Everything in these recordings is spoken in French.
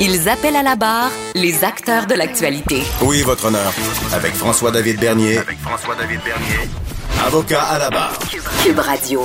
Ils appellent à la barre les acteurs de l'actualité. Oui, votre honneur? Avec François-David Bernier. Avec François-David Bernier. Avocat à la barre. Cube Radio.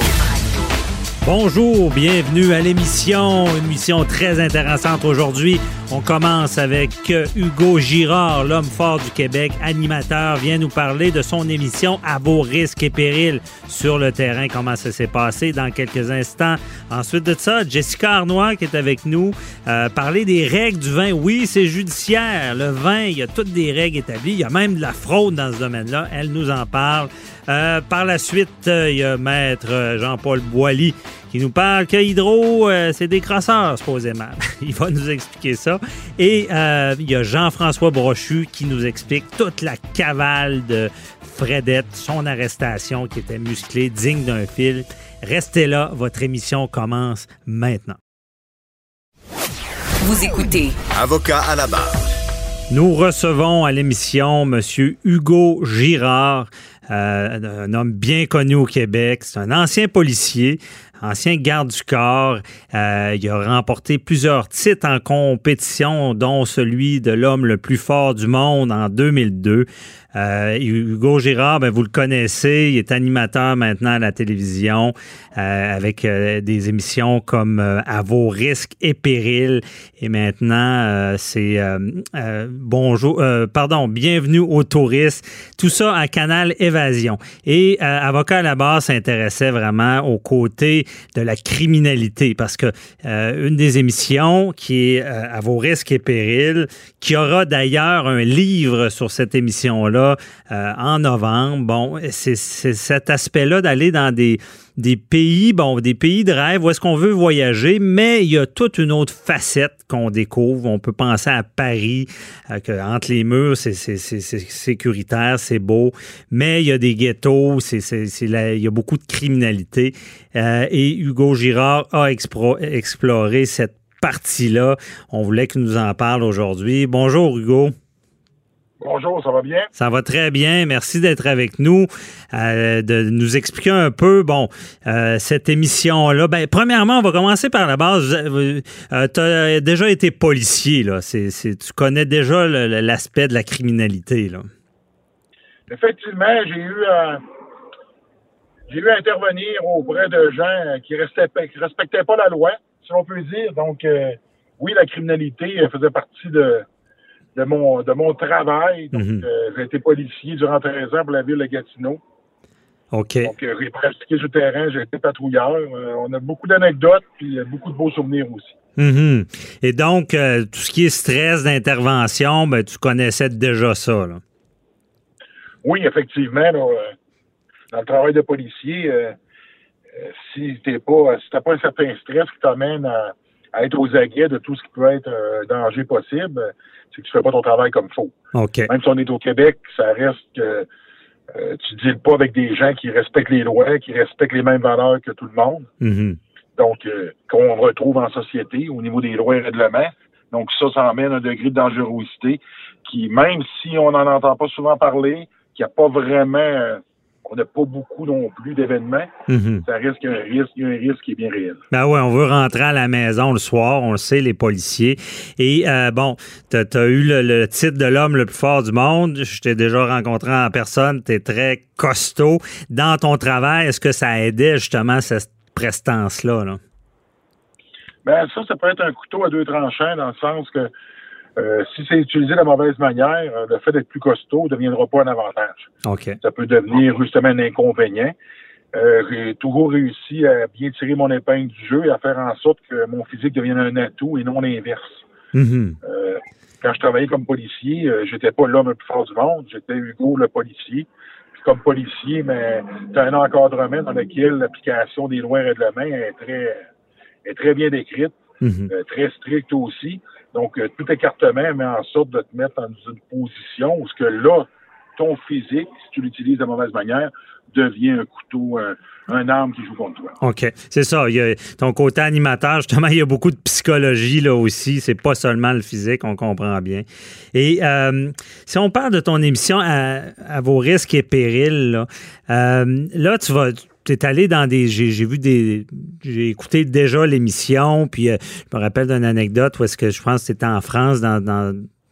Bonjour, bienvenue à l'émission, une émission très intéressante aujourd'hui. On commence avec euh, Hugo Girard, l'homme fort du Québec, animateur, vient nous parler de son émission À vos risques et périls sur le terrain, comment ça s'est passé dans quelques instants? Ensuite de ça, Jessica Arnois qui est avec nous, euh, parler des règles du vin. Oui, c'est judiciaire. Le vin, il y a toutes des règles établies. Il y a même de la fraude dans ce domaine-là. Elle nous en parle. Euh, par la suite, euh, il y a Maître Jean-Paul Boilly qui nous parle que Hydro, euh, c'est des crosseurs, supposément. il va nous expliquer ça. Et euh, il y a Jean-François Brochu qui nous explique toute la cavale de Fredette, son arrestation qui était musclée, digne d'un fil. Restez là, votre émission commence maintenant. Vous écoutez Avocat à la barre. Nous recevons à l'émission M. Hugo Girard, euh, un homme bien connu au Québec. C'est un ancien policier, ancien garde du corps. Euh, il a remporté plusieurs titres en compétition, dont celui de l'homme le plus fort du monde en 2002. Euh, Hugo Girard, ben, vous le connaissez, il est animateur maintenant à la télévision euh, avec euh, des émissions comme euh, À vos risques et périls. Et maintenant, euh, c'est bonjour, pardon, bienvenue aux touristes. Tout ça à Canal Évasion. Et Avocat à la base s'intéressait vraiment aux côtés de la criminalité parce que une des émissions qui est À vos risques et périls, qui aura d'ailleurs un livre sur cette émission-là euh, en novembre. Bon, c'est cet aspect-là d'aller dans des, des pays, bon, des pays de rêve où est-ce qu'on veut voyager, mais il y a toute une autre facette qu'on découvre. On peut penser à Paris, euh, que entre les murs, c'est sécuritaire, c'est beau, mais il y a des ghettos, il y a beaucoup de criminalité. Euh, et Hugo Girard a exploré cette partie-là. On voulait qu'il nous en parle aujourd'hui. Bonjour Hugo. Bonjour, ça va bien? Ça va très bien. Merci d'être avec nous, euh, de nous expliquer un peu, bon, euh, cette émission-là. Ben, premièrement, on va commencer par la base. Euh, tu as déjà été policier, là. Tu connais déjà l'aspect de la criminalité, là. Effectivement, j'ai eu j'ai eu à intervenir auprès de gens qui ne respectaient pas la loi, si l'on peut dire. Donc, oui, la criminalité faisait partie de de mon, de mon travail. Donc, Mhm. euh, j'ai été policier durant 13 ans pour la ville de Gatineau. OK. Donc, euh, j'ai pratiqué sur le terrain, j'ai été patrouilleur. Euh, on a beaucoup d'anecdotes, puis euh, beaucoup de beaux souvenirs aussi. Mhm. Et donc, euh, tout ce qui est stress d'intervention, ben, tu connaissais déjà ça, là. Oui, effectivement, là, euh, dans le travail de policier, euh, euh, si t'es pas, si t'as pas un certain stress qui t'amène à, à être aux aguets de tout ce qui peut être un danger possible, euh, c'est que tu fais pas ton travail comme il faut. OK. Même si on est au Québec, ça reste que euh, tu deals pas avec des gens qui respectent les lois, qui respectent les mêmes valeurs que tout le monde. Mhm. Donc, euh, qu'on retrouve en société au niveau des lois et règlements. Donc, ça, ça emmène un degré de dangerosité qui, même si on n'en entend pas souvent parler, qu'il n'y a pas vraiment, euh, on n'a pas beaucoup non plus d'événements, Mhm. ça risque un risque, un risque qui est bien réel. Ben ouais, on veut rentrer à la maison le soir, on le sait, les policiers. Et euh, bon, tu as, eu le, le titre de l'homme le plus fort du monde. Je t'ai déjà rencontré en personne, tu es très costaud. Dans ton travail, est-ce que ça aidait justement cette prestance-là? Là? Ben, ça, ça peut être un couteau à deux tranchants dans le sens que euh, si c'est utilisé de la mauvaise manière, euh, le fait d'être plus costaud ne deviendra pas un avantage. Ça peut devenir justement un inconvénient. Euh, j'ai toujours réussi à bien tirer mon épingle du jeu et à faire en sorte que mon physique devienne un atout et non l'inverse. Mhm. Euh, quand je travaillais comme policier, euh, j'étais pas l'homme le plus fort du monde, j'étais Hugo le policier. Puis comme policier, mais tu as un encadrement dans lequel l'application des lois et règlements est très, est très bien décrite, Mhm. euh, très stricte aussi. Donc, euh, tout écartement met en sorte de te mettre dans une position où ce que là, ton physique, si tu l'utilises de mauvaise manière, devient un couteau, un, un arme qui joue contre toi. OK. C'est ça. Il y a ton côté animateur, justement, il y a beaucoup de psychologie là aussi. C'est pas seulement le physique, on comprend bien. Et euh, si on parle de ton émission à, vos risques et périls, là, euh, là tu vas tu es allé dans des. J'ai vu des. J'ai écouté déjà l'émission, puis euh, je me rappelle d'une anecdote où est-ce que je pense que c'était en France, dans,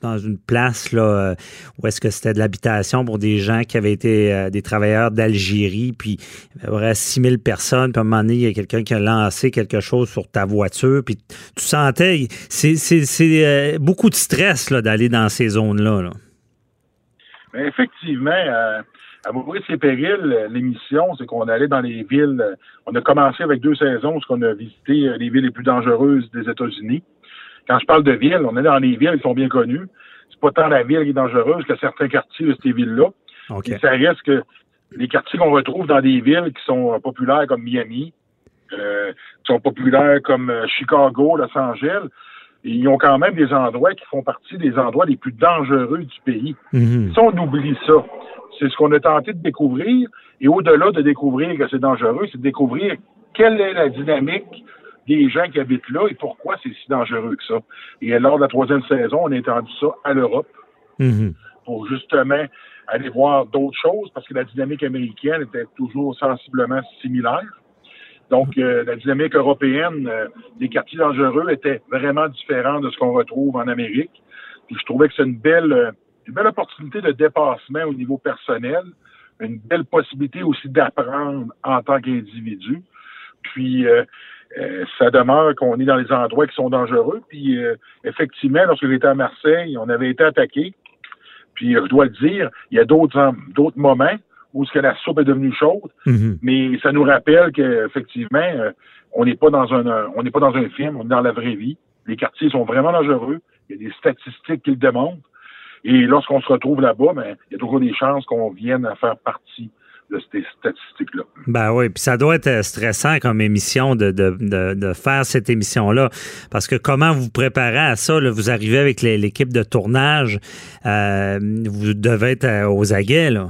dans une place là, euh, où est-ce que c'était de l'habitation pour des gens qui avaient été euh, des travailleurs d'Algérie, puis il y avait 6000 personnes, puis à un moment donné, il y a quelqu'un qui a lancé quelque chose sur ta voiture, puis tu sentais, c'est euh, beaucoup de stress d'aller dans ces zones-là. Là. effectivement, à Maurice et Péril, l'émission, c'est qu'on allait dans les villes, on a commencé avec deux saisons, où on a visité les villes les plus dangereuses des États-Unis. Quand je parle de ville, on est dans les villes qui sont bien connues. C'est pas tant la ville qui est dangereuse que certains quartiers de ces villes-là. ça reste que les quartiers qu'on retrouve dans des villes qui sont populaires comme Miami, euh, qui sont populaires comme euh, Chicago, Los Angeles, ils ont quand même des endroits qui font partie des endroits les plus dangereux du pays. Mhm. Si on oublie ça, c'est ce qu'on a tenté de découvrir. Et au-delà de découvrir que c'est dangereux, c'est de découvrir quelle est la dynamique des gens qui habitent là et pourquoi c'est si dangereux que ça. Et lors de la troisième saison, on a étendu ça à l'Europe mhm. pour justement aller voir d'autres choses parce que la dynamique américaine était toujours sensiblement similaire. Donc, euh, la dynamique européenne euh, des quartiers dangereux était vraiment différente de ce qu'on retrouve en Amérique. Puis je trouvais que c'est une belle, euh, une belle opportunité de dépassement au niveau personnel, une belle possibilité aussi d'apprendre en tant qu'individu. Puis, euh, ça demeure qu'on est dans les endroits qui sont dangereux. Puis euh, effectivement, lorsque j'étais à Marseille, on avait été attaqué. Puis je dois le dire, il y a d'autres moments où ce que la soupe est devenue chaude, mm-hmm. mais ça nous rappelle qu'effectivement, euh, on n'est pas dans un on n'est pas dans un film, on est dans la vraie vie. Les quartiers sont vraiment dangereux. Il y a des statistiques qui le démontrent. Et lorsqu'on se retrouve là-bas, ben, il y a toujours des chances qu'on vienne à faire partie de ces statistiques-là. Ben oui, puis ça doit être stressant comme émission de, de, de, faire cette émission-là. Parce que comment vous préparez à ça? Vous arrivez avec l'équipe de tournage, euh, vous devez être aux aguets, là.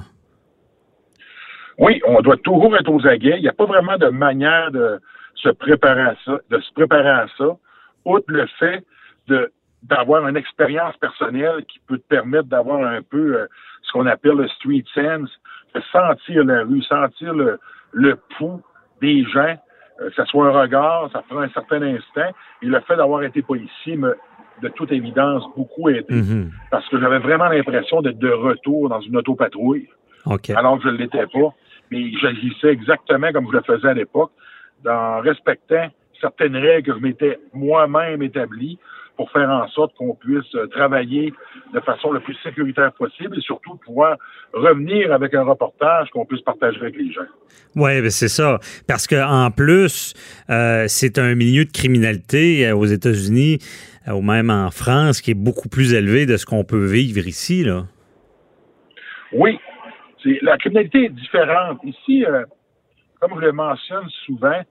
Oui, on doit toujours être aux aguets. Il n'y a pas vraiment de manière de se préparer à ça, de se préparer à ça, outre le fait de d'avoir une expérience personnelle qui peut te permettre d'avoir un peu euh, ce qu'on appelle le street sense, sentir la rue, sentir le, le pouls des gens, euh, que ce soit un regard, ça prend un certain instant. Et le fait d'avoir été policier me, de toute évidence, beaucoup aidé. Mm-hmm. Parce que j'avais vraiment l'impression d'être de retour dans une autopatrouille. Alors que je ne l'étais pas. Mais j'agissais exactement comme je le faisais à l'époque, en respectant certaines règles que je m'étais moi-même établies pour faire en sorte qu'on puisse euh, travailler de façon la plus sécuritaire possible et surtout pouvoir revenir avec un reportage qu'on puisse partager avec les gens. Oui, ben, c'est ça. Parce qu'en plus, euh, c'est un milieu de criminalité euh, aux États-Unis ou même en France qui est beaucoup plus élevé de ce qu'on peut vivre ici. Là. Oui. La criminalité est différente. Ici, comme je le mentionne souvent,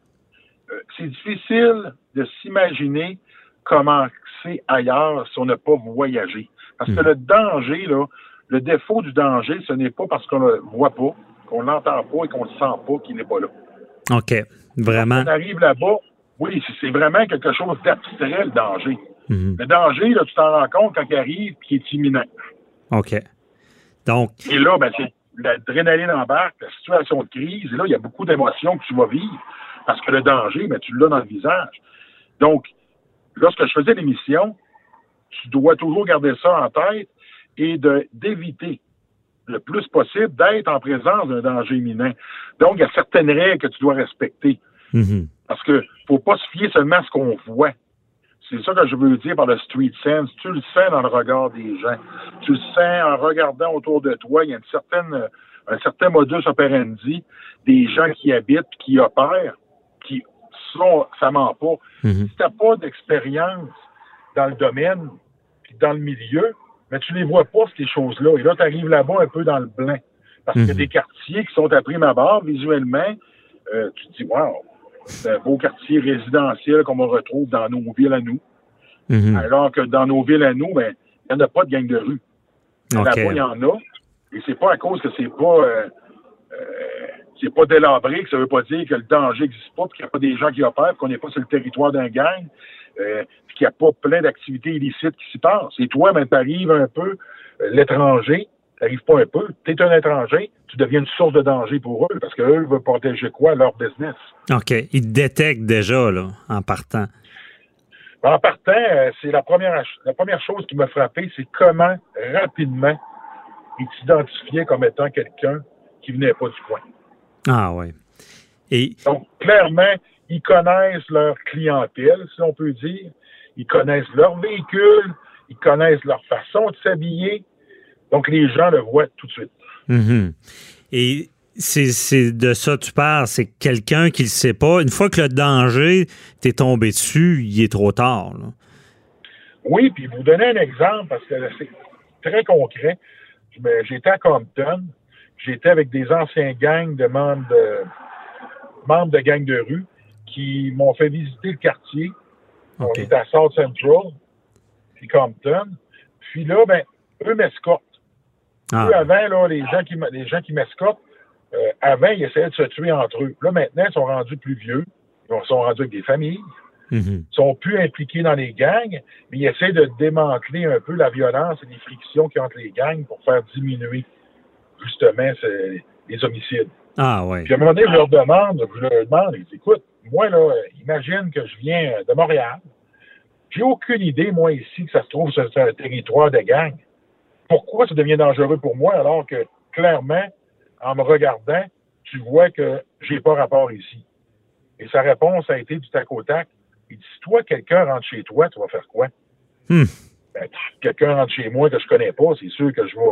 c'est difficile de s'imaginer comment c'est ailleurs si on n'a pas voyagé. Parce que hmm. le danger, là, le défaut du danger, ce n'est pas parce qu'on ne le voit pas, qu'on l'entend pas et qu'on ne le sent pas qu'il n'est pas là. OK. Vraiment. Quand on arrive là-bas, oui, c'est vraiment quelque chose d'abstrait, le danger. Hmm. Le danger, là, tu t'en rends compte quand il arrive et qu'il est imminent. OK. Donc. Et là, ben, c'est l'adrénaline embarque, la situation de crise, et là, il y a beaucoup d'émotions que tu vas vivre parce que le danger, ben, tu l'as dans le visage. Donc, lorsque je faisais l'émission, tu dois toujours garder ça en tête et d'éviter le plus possible d'être en présence d'un danger imminent. Donc, il y a certaines règles que tu dois respecter. Mm-hmm. Parce que faut pas se fier seulement à ce qu'on voit. C'est ça que je veux dire par le street sense. Tu le sens dans le regard des gens. Tu le sens en regardant autour de toi. Il y a une certaine, un certain modus operandi des gens qui habitent, qui opèrent, qui sont, ça ment pas. Mm-hmm. Si tu n'as pas d'expérience dans le domaine, puis dans le milieu, mais tu les vois pas, ces choses-là. Et là, tu arrives là-bas un peu dans le blanc. Parce a Mhm. des quartiers qui sont à prime abord, visuellement. Euh, tu te dis, wow, c'est un beau quartier résidentiel qu'on retrouve dans nos villes à nous. Mhm. Alors que dans nos villes à nous, ben, il n'y en a pas de gang de rue. OK. Là-bas, il y en a. Et c'est pas à cause que c'est pas euh, euh, c'est pas délabré, que ça veut pas dire que le danger n'existe pas, qu'il n'y a pas des gens qui opèrent, qu'on n'est pas sur le territoire d'un gang, euh, qu'il n'y a pas plein d'activités illicites qui s'y passent. Et toi, ben, t'arrives un peu, euh, l'étranger, t'arrives pas un peu, t'es un étranger, tu deviens une source de danger pour eux, parce qu'eux veulent protéger quoi? Leur business. OK. Ils détectent déjà, là, en partant. En partant, euh, c'est la première, la première chose qui m'a frappé, c'est comment rapidement ils t'identifiaient comme étant quelqu'un qui venait pas du coin. Ah oui. Et Donc, clairement, ils connaissent leur clientèle, si on peut dire. Ils connaissent leur véhicule, ils connaissent leur façon de s'habiller. Donc, les gens le voient tout de suite. Mhm. Et c'est de ça que tu parles, c'est quelqu'un qui le sait pas. Une fois que le danger t'est tombé dessus, il est trop tard. là. Oui, puis vous donner un exemple, parce que c'est très concret. J'étais à Compton, j'étais avec des anciens gangs de membres de membres de gangs de rue qui m'ont fait visiter le quartier. On était à South Central, puis Compton. Puis là, ben, eux m'escortent. Ah, avant, là, les gens qui, les gens qui m'escortent, euh, avant, ils essayaient de se tuer entre eux. Là, maintenant, ils sont rendus plus vieux. Ils sont rendus avec des familles. mhm. Ils sont plus impliqués dans les gangs, mais ils essaient de démanteler un peu la violence et les frictions qu'il y a entre les gangs pour faire diminuer, justement, les homicides. Ah ouais. Puis à un moment donné, je leur demande, je leur demande, ils disent, écoute, moi, là, imagine que je viens de Montréal. J'ai aucune idée, moi, ici, que ça se trouve sur un territoire de gang. Pourquoi ça devient dangereux pour moi alors que, clairement, en me regardant, tu vois que j'ai pas rapport ici. Et sa réponse a été du tac au tac. Il dit, si toi, quelqu'un rentre chez toi, tu vas faire quoi? Hmm. Ben, quelqu'un rentre chez moi que je connais pas, c'est sûr que je vais,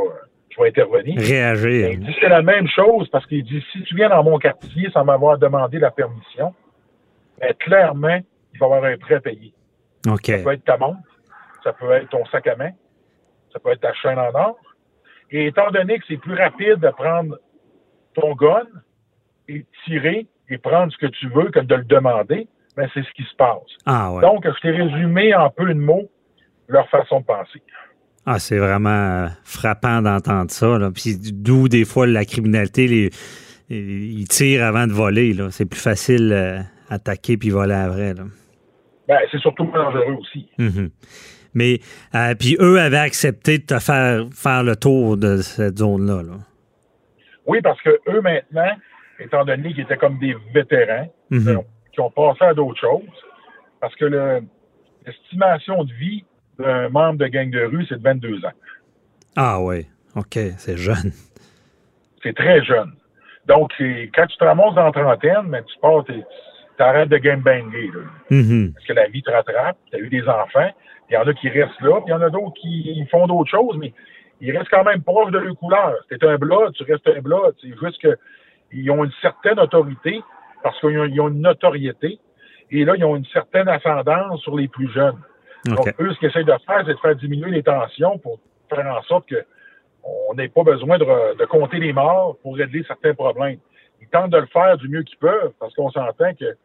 je vais intervenir. Réagir. Il dit c'est la même chose parce qu'il dit si tu viens dans mon quartier sans m'avoir demandé la permission, ben, clairement, il va y avoir un prêt à payer. OK. Ça peut être ta montre, ça peut être ton sac à main, ça peut être ta chaîne en or. Et étant donné que c'est plus rapide de prendre ton gun et tirer et prendre ce que tu veux que de le demander, ben c'est ce qui se passe. Ah ouais. Donc, je t'ai résumé en peu de mots leur façon de penser. Ah, c'est vraiment euh, frappant d'entendre ça. Là. Puis d'où des fois la criminalité, les, ils tirent avant de voler. C'est plus facile euh, attaquer puis voler après. Là. Ben, c'est surtout dangereux aussi. Mhm. Mais euh, puis eux avaient accepté de te faire faire le tour de cette zone-là. Là. Oui, parce que eux maintenant, étant donné qu'ils étaient comme des vétérans, Mhm. qui ont passé à d'autres choses, parce que le- l'estimation de vie d'un membre de gang de rue, c'est de 22 ans. Ah oui. OK, c'est jeune. C'est très jeune. Donc, quand tu te ramasses dans la trentaine, ben, tu pars, t'es- t'arrêtes de game-banger, là. Mhm. Parce que la vie te rattrape, tu as eu des enfants, il y en a qui restent là, puis il y en a d'autres qui font d'autres choses, mais ils restent quand même proches de leur couleur. T'es un blood, tu restes un blood. C'est juste qu'ils ont une certaine autorité parce qu'ils ont, une notoriété. Et là, ils ont une certaine ascendance sur les plus jeunes. Donc, eux, ce qu'ils essayent de faire, c'est de faire diminuer les tensions pour faire en sorte que on n'ait pas besoin de, de compter les morts pour régler certains problèmes. Ils tentent de le faire du mieux qu'ils peuvent parce qu'on s'entend que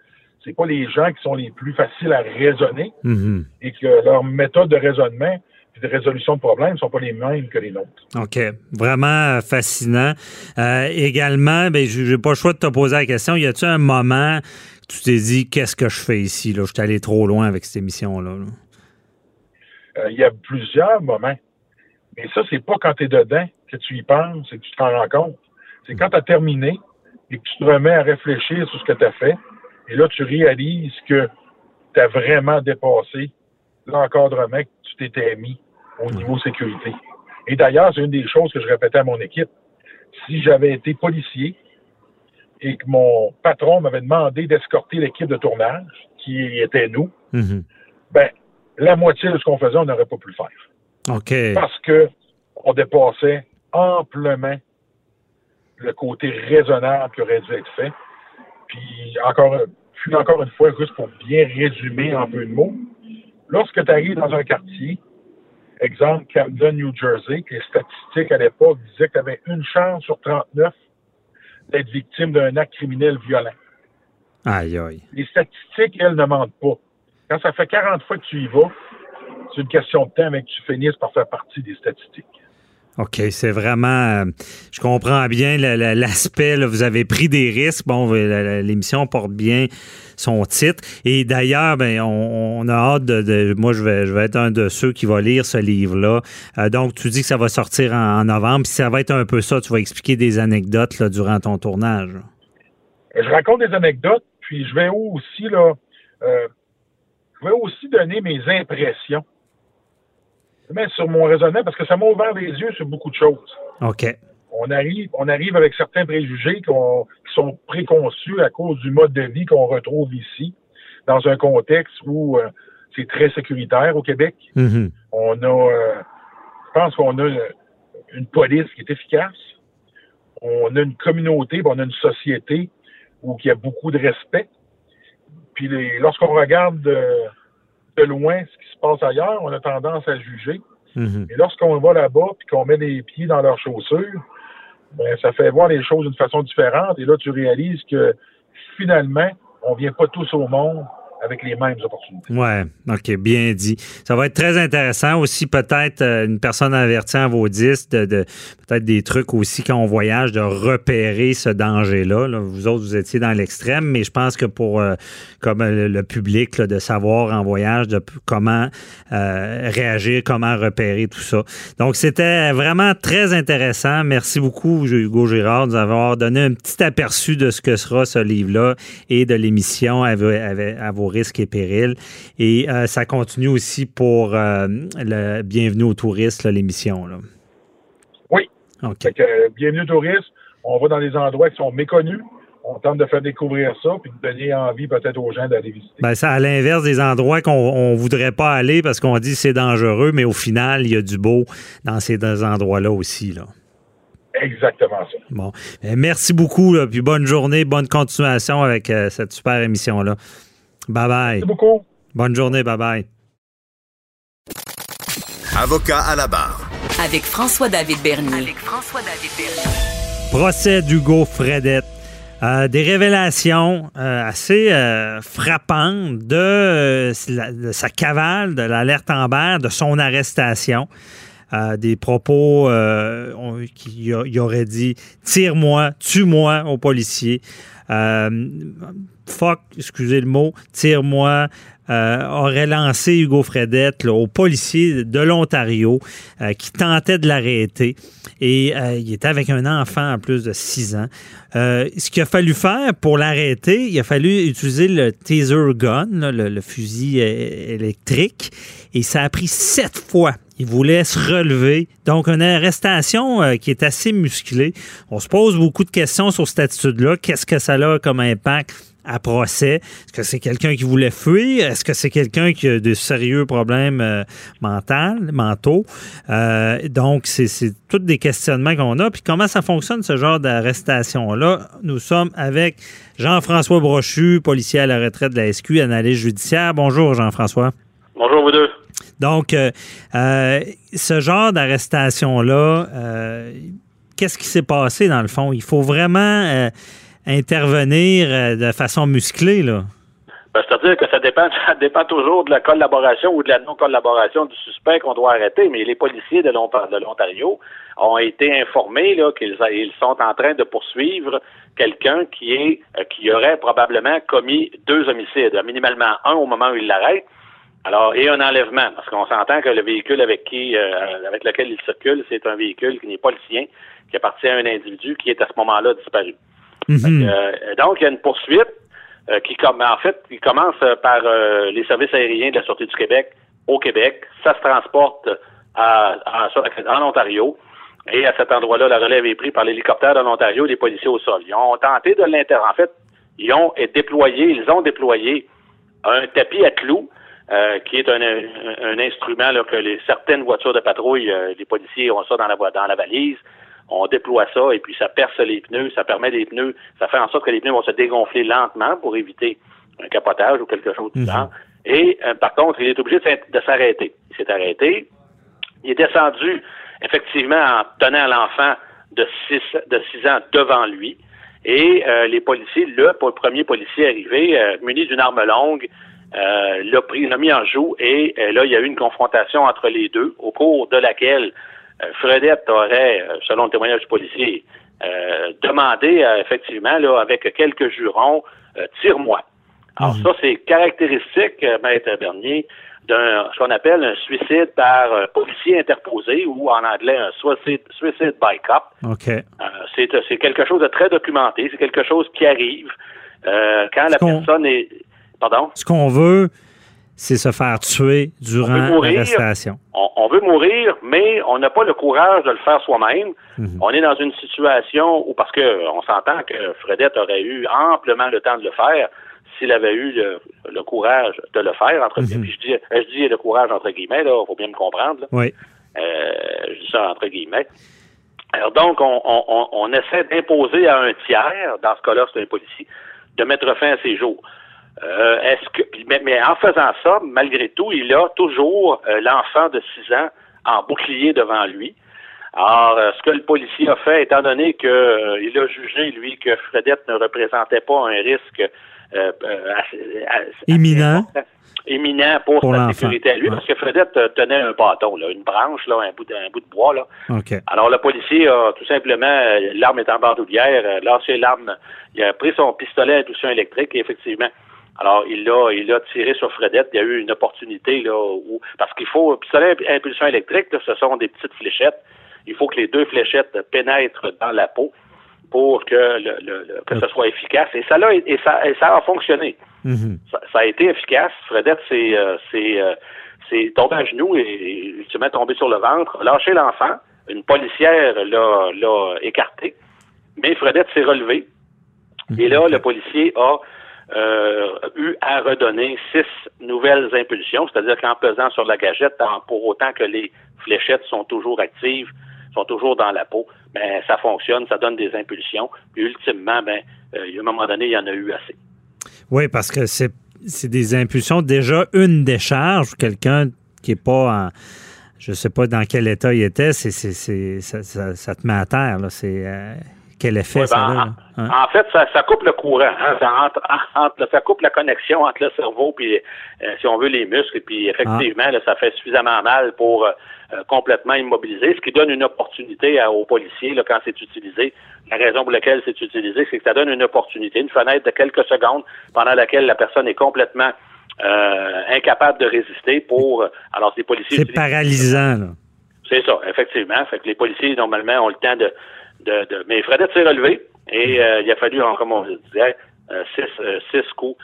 c'est pas les gens qui sont les plus faciles à raisonner Mhm. et que leurs méthodes de raisonnement et de résolution de problèmes ne sont pas les mêmes que les nôtres. OK. Vraiment euh, fascinant. Euh, également, ben, je n'ai pas le choix de te poser la question. Y a-tu un moment que tu t'es dit, qu'est-ce que je fais ici? Là? Je suis allé trop loin avec cette émission-là. là? Euh, il y a plusieurs moments. Mais ça, c'est pas quand tu es dedans que tu y penses et que tu t'en rends compte. C'est quand tu as terminé et que tu te remets à réfléchir sur ce que tu as fait. Et là, tu réalises que tu as vraiment dépassé l'encadrement que tu t'étais mis au niveau sécurité. Et d'ailleurs, c'est une des choses que je répétais à mon équipe. Si j'avais été policier et que mon patron m'avait demandé d'escorter l'équipe de tournage, qui était nous, Mhm. ben, la moitié de ce qu'on faisait, on n'aurait pas pu le faire OK. parce que on dépassait amplement le côté raisonnable qui aurait dû être fait. Puis encore, puis encore une fois, juste pour bien résumer en peu de mots, lorsque tu arrives dans un quartier, exemple Camden, New Jersey, que les statistiques à l'époque disaient que tu avais une chance sur 39 d'être victime d'un acte criminel violent. Aïe, aïe. Les statistiques, elles, ne mentent pas. Quand ça fait 40 fois que tu y vas, c'est une question de temps mais que tu finisses par faire partie des statistiques. OK, c'est vraiment, euh, je comprends bien l'aspect, vous avez pris des risques. Bon, l'émission porte bien son titre. Et d'ailleurs, ben, on, a hâte de, moi, je vais, je vais être un de ceux qui va lire ce livre-là. Euh, donc, tu dis que ça va sortir en, novembre, puis ça va être un peu ça. Tu vas expliquer des anecdotes là, durant ton tournage. Je raconte des anecdotes, puis je vais aussi là, euh, je vais aussi donner mes impressions sur mon raisonnement parce que ça m'a ouvert les yeux sur beaucoup de choses. OK. On arrive, on arrive avec certains préjugés qui sont préconçus à cause du mode de vie qu'on retrouve ici, dans un contexte où euh, c'est très sécuritaire au Québec. Mm-hmm. On a, euh, je pense qu'on a une, police qui est efficace. On a une communauté, on a une société où il y a beaucoup de respect. Puis lorsqu'on regarde de loin ce se passe ailleurs, on a tendance à juger. Mhm. Et lorsqu'on va là-bas et qu'on met les pieds dans leurs chaussures, ben, ça fait voir les choses d'une façon différente. Et là, tu réalises que finalement, on vient pas tous au monde avec les mêmes opportunités. Ouais, OK, bien dit. Ça va être très intéressant aussi, peut-être euh, une personne avertie à vos disques, de, peut-être des trucs aussi quand on voyage, de repérer ce danger-là. Vous autres, vous étiez dans l'extrême, mais je pense que pour euh, comme euh, le, public, de savoir en voyage de comment réagir, comment repérer tout ça. Donc, c'était vraiment très intéressant. Merci beaucoup, Hugo Girard, de nous avoir donné un petit aperçu de ce que sera ce livre-là et de l'émission à, à vos risques et périls. Et euh, ça continue aussi pour euh, le Bienvenue aux touristes, l'émission. Oui. Euh, bienvenue aux touristes. On va dans des endroits qui sont méconnus. On tente de faire découvrir ça puis de donner envie peut-être aux gens d'aller visiter. Ben, ça, à l'inverse des endroits qu'on ne voudrait pas aller parce qu'on dit c'est dangereux, mais au final, il y a du beau dans ces endroits-là aussi. Là. Exactement ça. Bon. Ben, merci beaucoup, puis bonne journée, bonne continuation avec cette super émission-là. Bye bye. Merci beaucoup. Bonne journée. Bye bye. Avocat à la barre. Avec François-David Bernier. Avec François-David Bernier. Procès d'Hugo Fredette. Euh, des révélations euh, assez euh, frappantes de, sa cavale, de l'alerte Amber, de son arrestation. des propos qui aurait dit tire-moi, tue-moi aux policiers fuck, excusez le mot, tire-moi, euh, aurait lancé Hugo Fredette au policier de l'Ontario euh, qui tentait de l'arrêter. Et euh, il était avec un enfant en plus de 6 ans. ce qu'il a fallu faire pour l'arrêter, il a fallu utiliser le taser gun, le, fusil électrique, et ça a pris sept fois. Il voulait se relever. Donc, une arrestation qui est assez musclée. On se pose beaucoup de questions sur cette attitude-là. Qu'est-ce que ça a comme impact? À procès? Est-ce que c'est quelqu'un qui voulait fuir? Est-ce que c'est quelqu'un qui a de sérieux problèmes euh, mentaux? Euh, donc, c'est tous des questionnements qu'on a. Puis comment ça fonctionne, ce genre d'arrestation-là? Nous sommes avec Jean-François Brochu, policier à la retraite de la SQ, analyste judiciaire. Bonjour, Jean-François. Bonjour, vous deux. Donc, euh, ce genre d'arrestation-là, qu'est-ce qui s'est passé dans le fond? Il faut vraiment intervenir euh, de façon musclée, là? Ben, C'est-à-dire que ça dépend, toujours de la collaboration ou de la non-collaboration du suspect qu'on doit arrêter, mais les policiers de l'Ontario ont été informés qu'ils ils sont en train de poursuivre quelqu'un euh, qui aurait probablement commis deux homicides, minimalement un au moment où il l'arrête. Alors, et un enlèvement, parce qu'on s'entend que le véhicule avec qui euh, avec lequel il circule, c'est un véhicule qui n'est pas le sien, qui appartient à un individu qui est à ce moment-là disparu. Mhm. Euh, donc, il y a une poursuite euh, qui, en fait, qui commence euh, par les services aériens de la Sûreté du Québec au Québec. Ça se transporte à, en Ontario. Et à cet endroit-là, la relève est prise par l'hélicoptère de l'Ontario et les policiers au sol. Ils ont tenté de l'inter... En fait, ils ont déployé, ils ont déployé un tapis à clous, qui est un, instrument que les, certaines voitures de patrouille, les policiers ont ça dans la, dans la valise on déploie ça et puis ça perce les pneus, ça permet les pneus, ça fait en sorte que les pneus vont se dégonfler lentement pour éviter un capotage ou quelque chose du mhm. genre. Et euh, par contre, il est obligé de s'arrêter. Il s'est arrêté. Il est descendu effectivement en tenant l'enfant de 6 de six ans devant lui. Et euh, les policiers, le premier policier arrivé, euh, muni d'une arme longue, l'a pris, l'a mis en joue et là, il y a eu une confrontation entre les deux, au cours de laquelle Fredette aurait, selon le témoignage du policier, demandé effectivement, là, avec quelques jurons, tire-moi. Alors mhm. ça, c'est caractéristique, Maître Bernier, d'un ce qu'on appelle un suicide par policier interposé ou en anglais un suicide, suicide by cop. Okay. c'est quelque chose de très documenté, c'est quelque chose qui arrive quand la personne est pardon? Ce qu'on veut, c'est se faire tuer durant l'arrestation. On, veut mourir, mais on n'a pas le courage de le faire soi-même. Mhm. On est dans une situation où, parce que on s'entend que Fredette aurait eu amplement le temps de le faire s'il avait eu le, courage de le faire, entre guillemets. Mhm. je dis, je dis le courage entre guillemets, là, faut bien me comprendre. Oui. Euh, je dis ça entre guillemets. Alors donc, on, on, on essaie d'imposer à un tiers, dans ce cas-là, c'est un policier, de mettre fin à ses jours. Euh, est-ce que mais, en faisant ça, malgré tout, il a toujours euh, l'enfant de 6 ans en bouclier devant lui. Alors, euh, ce que le policier a fait, étant donné qu'il a jugé, lui, que Fredette ne représentait pas un risque imminent. Éminent pour, sa sécurité à lui, parce que Fredette tenait un bâton, là, une branche, là, un bout de, un bout de bois. Là. Alors le policier a tout simplement, l'arme est en bandoulière, lancé l'arme, il a pris son pistolet à impulsion électrique et effectivement, alors, il a, il a tiré sur Fredette. Il y a eu une opportunité là où parce qu'il faut pistolet impulsion électrique, ce sont des petites fléchettes. Il faut que les deux fléchettes pénètrent dans la peau pour que le, que ce soit efficace. Et ça là, et ça, et ça a fonctionné. Mm-hmm. ça, a été efficace. Fredette s'est euh, euh, c'est tombé à genoux et, ultimement tombé sur le ventre, lâché l'enfant. Une policière l'a, l'a écarté, mais Fredette s'est relevé. Et là, le policier a euh, eu à redonner six nouvelles impulsions, c'est-à-dire qu'en pesant sur la gâchette, pour autant que les fléchettes sont toujours actives, sont toujours dans la peau, ben ça fonctionne, ça donne des impulsions. Puis ultimement, ben, euh, à un moment donné, il y en a eu assez. Oui, parce que c'est des impulsions. Déjà, une décharge, quelqu'un qui est pas en, je sais pas dans quel état il était, c'est, ça, te met à terre. Là. C'est, euh, quel effet ça ben, a? Hein? En fait, ça, ça, coupe le courant. Hein? Ça, entre, entre, ça coupe la connexion entre le cerveau puis, euh, si on veut, les muscles. Puis effectivement, ah. là, ça fait suffisamment mal pour euh, euh, complètement immobiliser, ce qui donne une opportunité aux policiers là, quand c'est utilisé. La raison pour laquelle c'est utilisé, c'est que ça donne une opportunité, une fenêtre de quelques secondes pendant laquelle la personne est complètement incapable de résister pour. Alors, ces policiers. C'est paralysant, là. C'est ça, effectivement. Fait que les policiers, normalement, ont le temps de de, mais Fredette s'est relevé et euh, il a fallu, comme on disait, euh, six, euh, six coups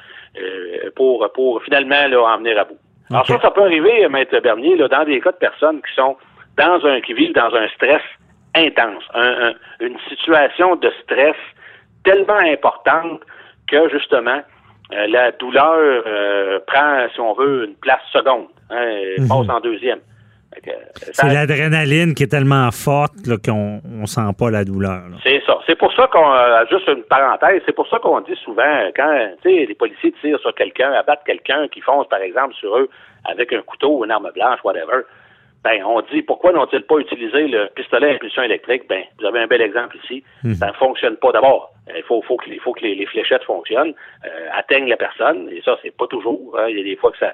pour, pour finalement là, en venir à bout. Alors ça, ça peut arriver, Maître Bernier, là, dans des cas de personnes qui sont dans un qui vivent dans un stress intense, une situation de stress tellement importante que justement la douleur prend, si on veut, une place seconde, hein, mhm. passe en deuxième. C'est l'adrénaline qui est tellement forte qu'on ne sent pas la douleur. C'est ça. C'est pour ça qu'on, euh, juste une parenthèse, c'est pour ça qu'on dit souvent, quand les policiers tirent sur quelqu'un, abattent quelqu'un qui fonce, par exemple, sur eux avec un couteau ou une arme blanche, whatever, ben, on dit pourquoi n'ont-ils pas utilisé le pistolet à impulsion électrique? Ben, vous avez un bel exemple ici. Hmm. Ça ne fonctionne pas d'abord. Il faut, faut, que, faut que les, fléchettes fonctionnent, euh, atteignent la personne, et ça, c'est pas toujours. Hein. Il y a des fois que ça,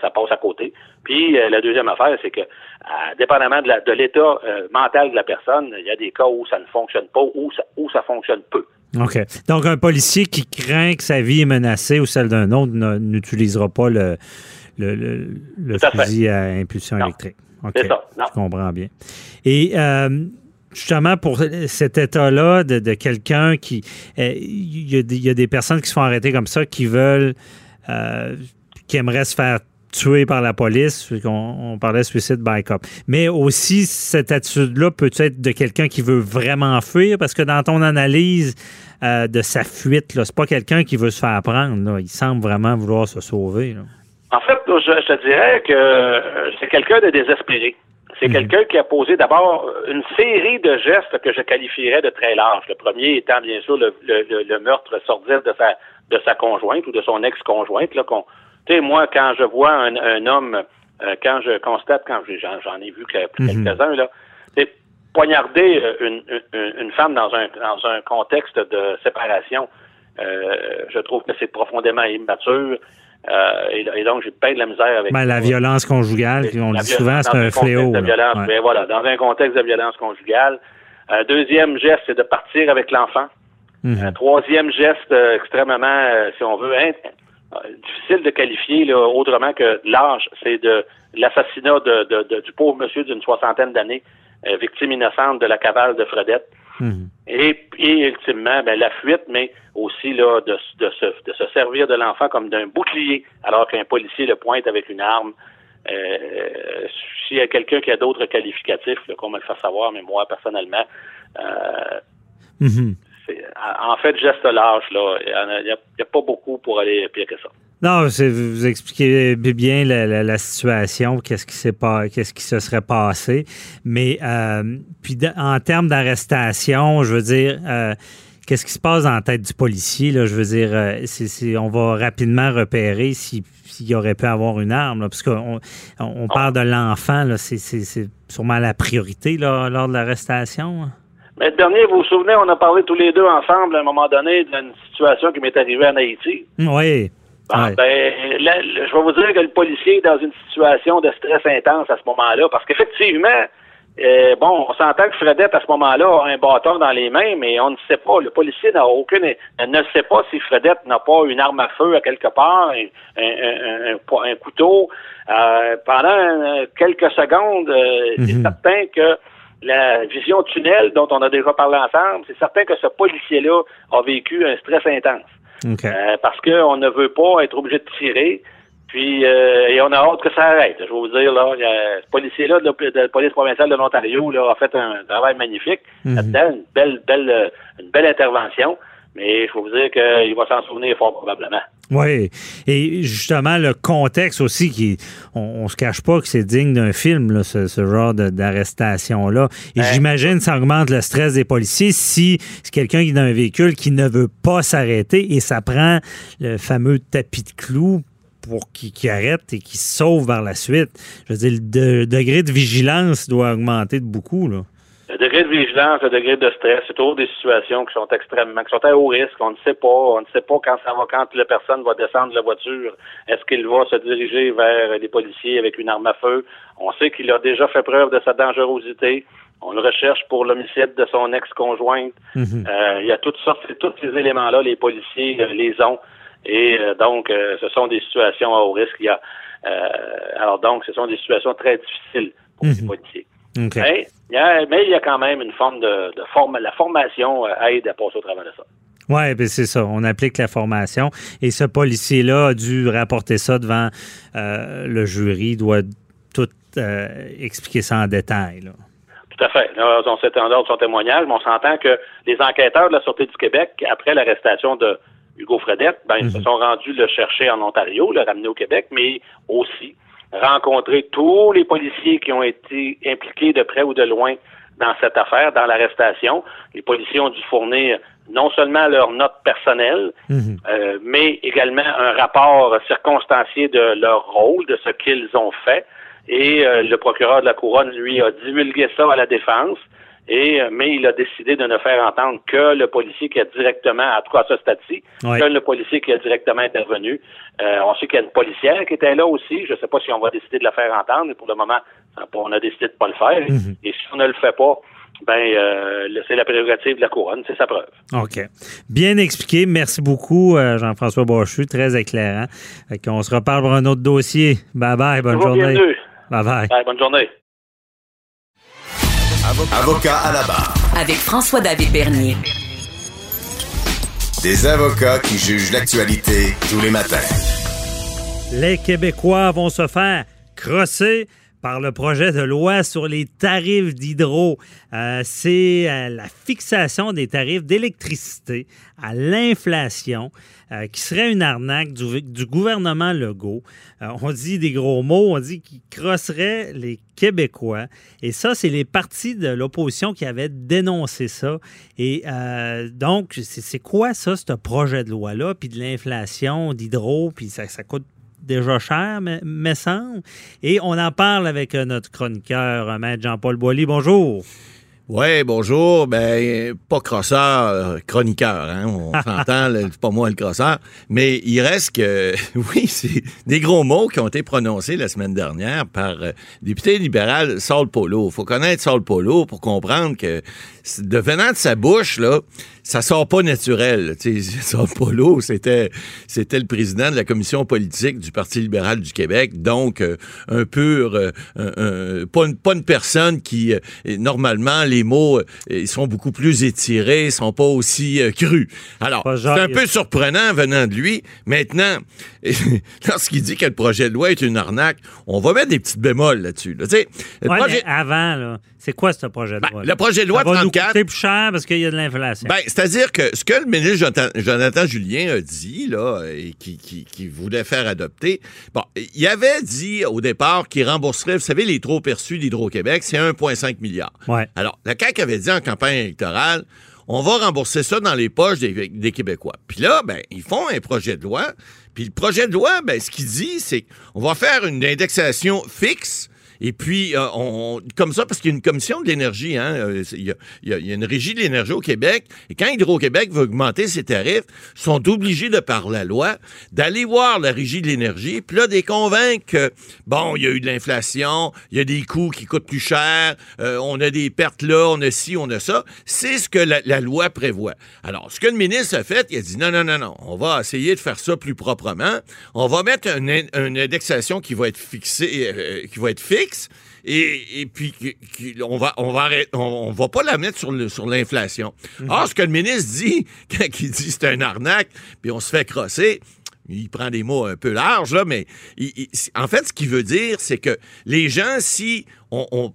ça passe à côté. Puis euh, la deuxième affaire, c'est que, euh, dépendamment de l'état mental de la personne, il y a des cas où ça ne fonctionne pas, ou ça, où ça fonctionne peu. OK. Donc, un policier qui craint que sa vie est menacée ou celle d'un autre n'utilisera pas le, le, fusil à impulsion électrique. C'est ça. Je comprends bien. Et euh, justement, pour cet état-là de, quelqu'un qui. Euh, il y, a des personnes qui se font arrêter comme ça qui veulent. Euh, qui aimeraient se faire tuer par la police. On, parlait suicide by cop. Mais aussi, cette attitude-là peut être de quelqu'un qui veut vraiment fuir parce que dans ton analyse de sa fuite, c'est pas quelqu'un qui veut se faire prendre. Il semble vraiment vouloir se sauver. En fait, je, te dirais que euh, c'est quelqu'un de désespéré. C'est mhm. quelqu'un qui a posé d'abord une série de gestes que je qualifierais de très larges. Le premier étant bien sûr le, le, meurtre sordide de sa de sa conjointe ou de son ex-conjointe. Là, qu'on, tu sais, moi, quand je vois un, homme, euh, quand je constate, quand j'en, ai vu mhm. quelques-uns, là, c'est poignarder euh, une, une, femme dans un dans un contexte de séparation. je trouve que c'est profondément immature. Euh, et, donc, j'ai pas de la misère avec ben, La violence conjugale, on le dit souvent, c'est un fléau. De violence, ben, voilà, dans un contexte de violence conjugale. Un deuxième geste, c'est de partir avec l'enfant. Mhm. Un troisième geste euh, extrêmement, euh, si on veut, difficile de qualifier là, autrement que l'âge, c'est de l'assassinat de, du pauvre monsieur d'une soixantaine d'années, victime innocente de la cavale de Fredette. Mhm. Et, et, ultimement, ben, la fuite, mais aussi là, de, de, se, de se servir de l'enfant comme d'un bouclier, alors qu'un policier le pointe avec une arme. Euh, S'il y a quelqu'un qui a d'autres qualificatifs, qu'on me le fasse savoir, mais moi, personnellement, euh, mhm. En fait, geste large, là, il n'y a, a, pas beaucoup pour aller pire que ça. Non, vous expliquez bien la, situation, qu'est-ce qui s'est pas, qu'est-ce qui se serait passé. Mais euh, puis en termes d'arrestation, je veux dire, euh, qu'est-ce qui se passe dans la tête du policier là? Je veux dire, euh, on va rapidement repérer s'il aurait pu avoir une arme, parce qu'on on, parle de l'enfant, là, c'est, sûrement la priorité là, lors de l'arrestation. Mais dernier, vous vous souvenez, on a parlé tous les deux ensemble à un moment donné d'une situation qui m'est arrivée en Haïti. Oui. Ah, ben, je vais vous dire que le policier est dans une situation de stress intense à ce moment-là, parce qu'effectivement, euh, bon, on s'entend que Fredette, à ce moment-là, a un bâton dans les mains, mais on ne sait pas. Le policier n'a aucune, ne sait pas si Fredette n'a pas une arme à feu à quelque part, un, couteau. Euh, pendant quelques secondes, euh, c'est mhm. certain que la vision tunnel dont on a déjà parlé ensemble, c'est certain que ce policier-là a vécu un stress intense. Euh, parce qu'on ne veut pas être obligé de tirer. Puis, euh, et on a hâte que ça arrête. Je vais vous dire, là, ce policier-là de, la police provinciale de l'Ontario a fait un travail magnifique. Mhm. une belle, belle, une belle intervention. Mais je vais vous dire qu'il va s'en souvenir fort probablement. Oui. Et justement, le contexte aussi, qui on, ne se cache pas que c'est digne d'un film, ce, genre d'arrestation-là. Et j'imagine que ça augmente le stress des policiers si c'est quelqu'un qui est dans un véhicule qui ne veut pas s'arrêter et ça prend le fameux tapis de clous pour qu'il arrête et qu'il se sauve par la suite. Je veux dire, le degré de vigilance doit augmenter de beaucoup, là. Degré de vigilance, le degré de stress, c'est toujours des situations qui sont extrêmement, qui sont à haut risque. On ne sait pas, on ne sait pas quand ça va, quand la personne va descendre de la voiture. Est-ce qu'il va se diriger vers les policiers avec une arme à feu? On sait qu'il a déjà fait preuve de sa dangerosité. On le recherche pour l'homicide de son ex-conjointe. Mhm. Euh, il y a toutes sortes, tous ces éléments-là, les policiers euh, les ont. Et euh, donc, ce sont des situations à haut risque. Il y a, alors donc, ce sont des situations très difficiles pour les mhm. Policiers. Mais, il y a quand même une forme de, forme. La formation euh, aide à passer au travers de ça. Oui, ben c'est ça. On applique la formation. Et ce policier-là a dû rapporter ça devant euh, le jury, doit tout euh, expliquer ça en détail. Tout à fait. on s'étend de son témoignage, mais on s'entend que les enquêteurs de la Sûreté du Québec, après l'arrestation de Hugo Fredette, ben, ils se mhm. sont rendus le chercher en Ontario, le ramener au Québec, mais aussi rencontrer tous les policiers qui ont été impliqués de près ou de loin dans cette affaire, dans l'arrestation. Les policiers ont dû fournir non seulement leur note personnelle, mhm. euh, mais également un rapport circonstancié de leur rôle, de ce qu'ils ont fait. Et euh, le procureur de la couronne, lui, a divulgué ça à la défense. Et, euh, mais il a décidé de ne faire entendre que le policier qui a directement, en tout cas à ce stade-ci, que le policier qui a directement intervenu. Euh, on sait qu'il y a une policière qui était là aussi. Je ne sais pas si on va décider de la faire entendre, mais pour le moment, on a décidé de ne pas le faire. Mhm. Et si on ne le fait pas, ben euh, c'est la prérogative de la couronne, c'est sa preuve. OK. Bien expliqué. Merci beaucoup, Jean-François Bochu. Très éclairant. on se reparle pour un autre dossier. Bye bye. Bonne journée. Bye bye. Bye, bonne journée. Avocat à la barre. Avec François-David Bernier. Des avocats qui jugent l'actualité tous les matins. Les Québécois vont se faire crosser par le projet de loi sur les tarifs d'hydro. Euh, c'est euh, la fixation des tarifs d'électricité à l'inflation euh, qui serait une arnaque du, gouvernement Legault. on dit des gros mots, on dit qu'il crosserait les Québécois. Et ça, c'est les partis de l'opposition qui avaient dénoncé ça. Et donc, c'est quoi ça, ce projet de loi-là? Puis de l'inflation d'hydro, puis ça, ça coûte déjà cher, mais, me semble. Et on en parle avec euh, notre chroniqueur, euh, Maître Jean-Paul Boilly. Bonjour. Oui, bonjour. Ben, pas crosseur, euh, chroniqueur. Hein? On s'entend, c'est pas moi le crosseur. Mais il reste que, oui, c'est des gros mots qui ont été prononcés la semaine dernière par euh, député libéral Saul Polo. faut connaître Saul Polo pour comprendre que, de venant de sa bouche, là, ça sort pas naturel. Tu sais, Saul Polo, c'était, c'était le président de la commission politique du Parti libéral du Québec. Donc, euh, un pur, euh, un- un- pas, une, pas une personne qui, euh, normalement, les mots, ils sont beaucoup plus étirés, ils sont pas aussi crus. Alors, Pas c'est un peu surprenant venant de lui. Maintenant, lorsqu'il dit que le projet de loi est une arnaque, on va mettre des petites bémols là-dessus. là. Ouais, projet- avant, là, c'est quoi ce projet de Ben, loi? le projet de loi ça va nous 34 coûter plus cher parce qu'il y a de l'inflation. Ben, c'est-à-dire que ce que le ministre Jonathan, Jonathan Julien a dit, là, et qui, qui, qui voulait faire adopter, bon, il avait dit au départ qu'il rembourserait, vous savez, les trop perçus d'Hydro-Québec, c'est 1,5 milliard. Ouais. Alors, la CAQ avait dit en campagne électorale, on va rembourser ça dans les poches des, des Québécois. Puis là, ben, ils font un projet de loi. Puis le projet de loi, ben, ce qu'il dit, c'est qu'on va faire une indexation fixe. Et puis, euh, on, comme ça, parce qu'il y a une commission de l'énergie, hein, euh, il y, a, il il y a une régie de l'énergie au Québec, et quand Hydro-Québec veut augmenter ses tarifs, sont obligés de, par la loi, d'aller voir la régie de l'énergie, puis là, de les convaincre que, bon, il y a eu de l'inflation, il y a des coûts qui coûtent plus cher, euh, on a des pertes là, on a ci, on a ça. C'est ce que la, la loi prévoit. Alors, ce que le ministre a fait, il a dit, non, non, non, non, on va essayer de faire ça plus proprement. On va mettre une, une indexation qui va être fixée, euh, qui va être fixe. Et, puis, on va, va pas la mettre sur l'inflation. Or, ce que le ministre dit, quand il dit c'est un arnaque, puis on se fait crosser, il prend des mots un peu larges, mais en fait, ce qu'il veut dire, c'est que les gens, si on,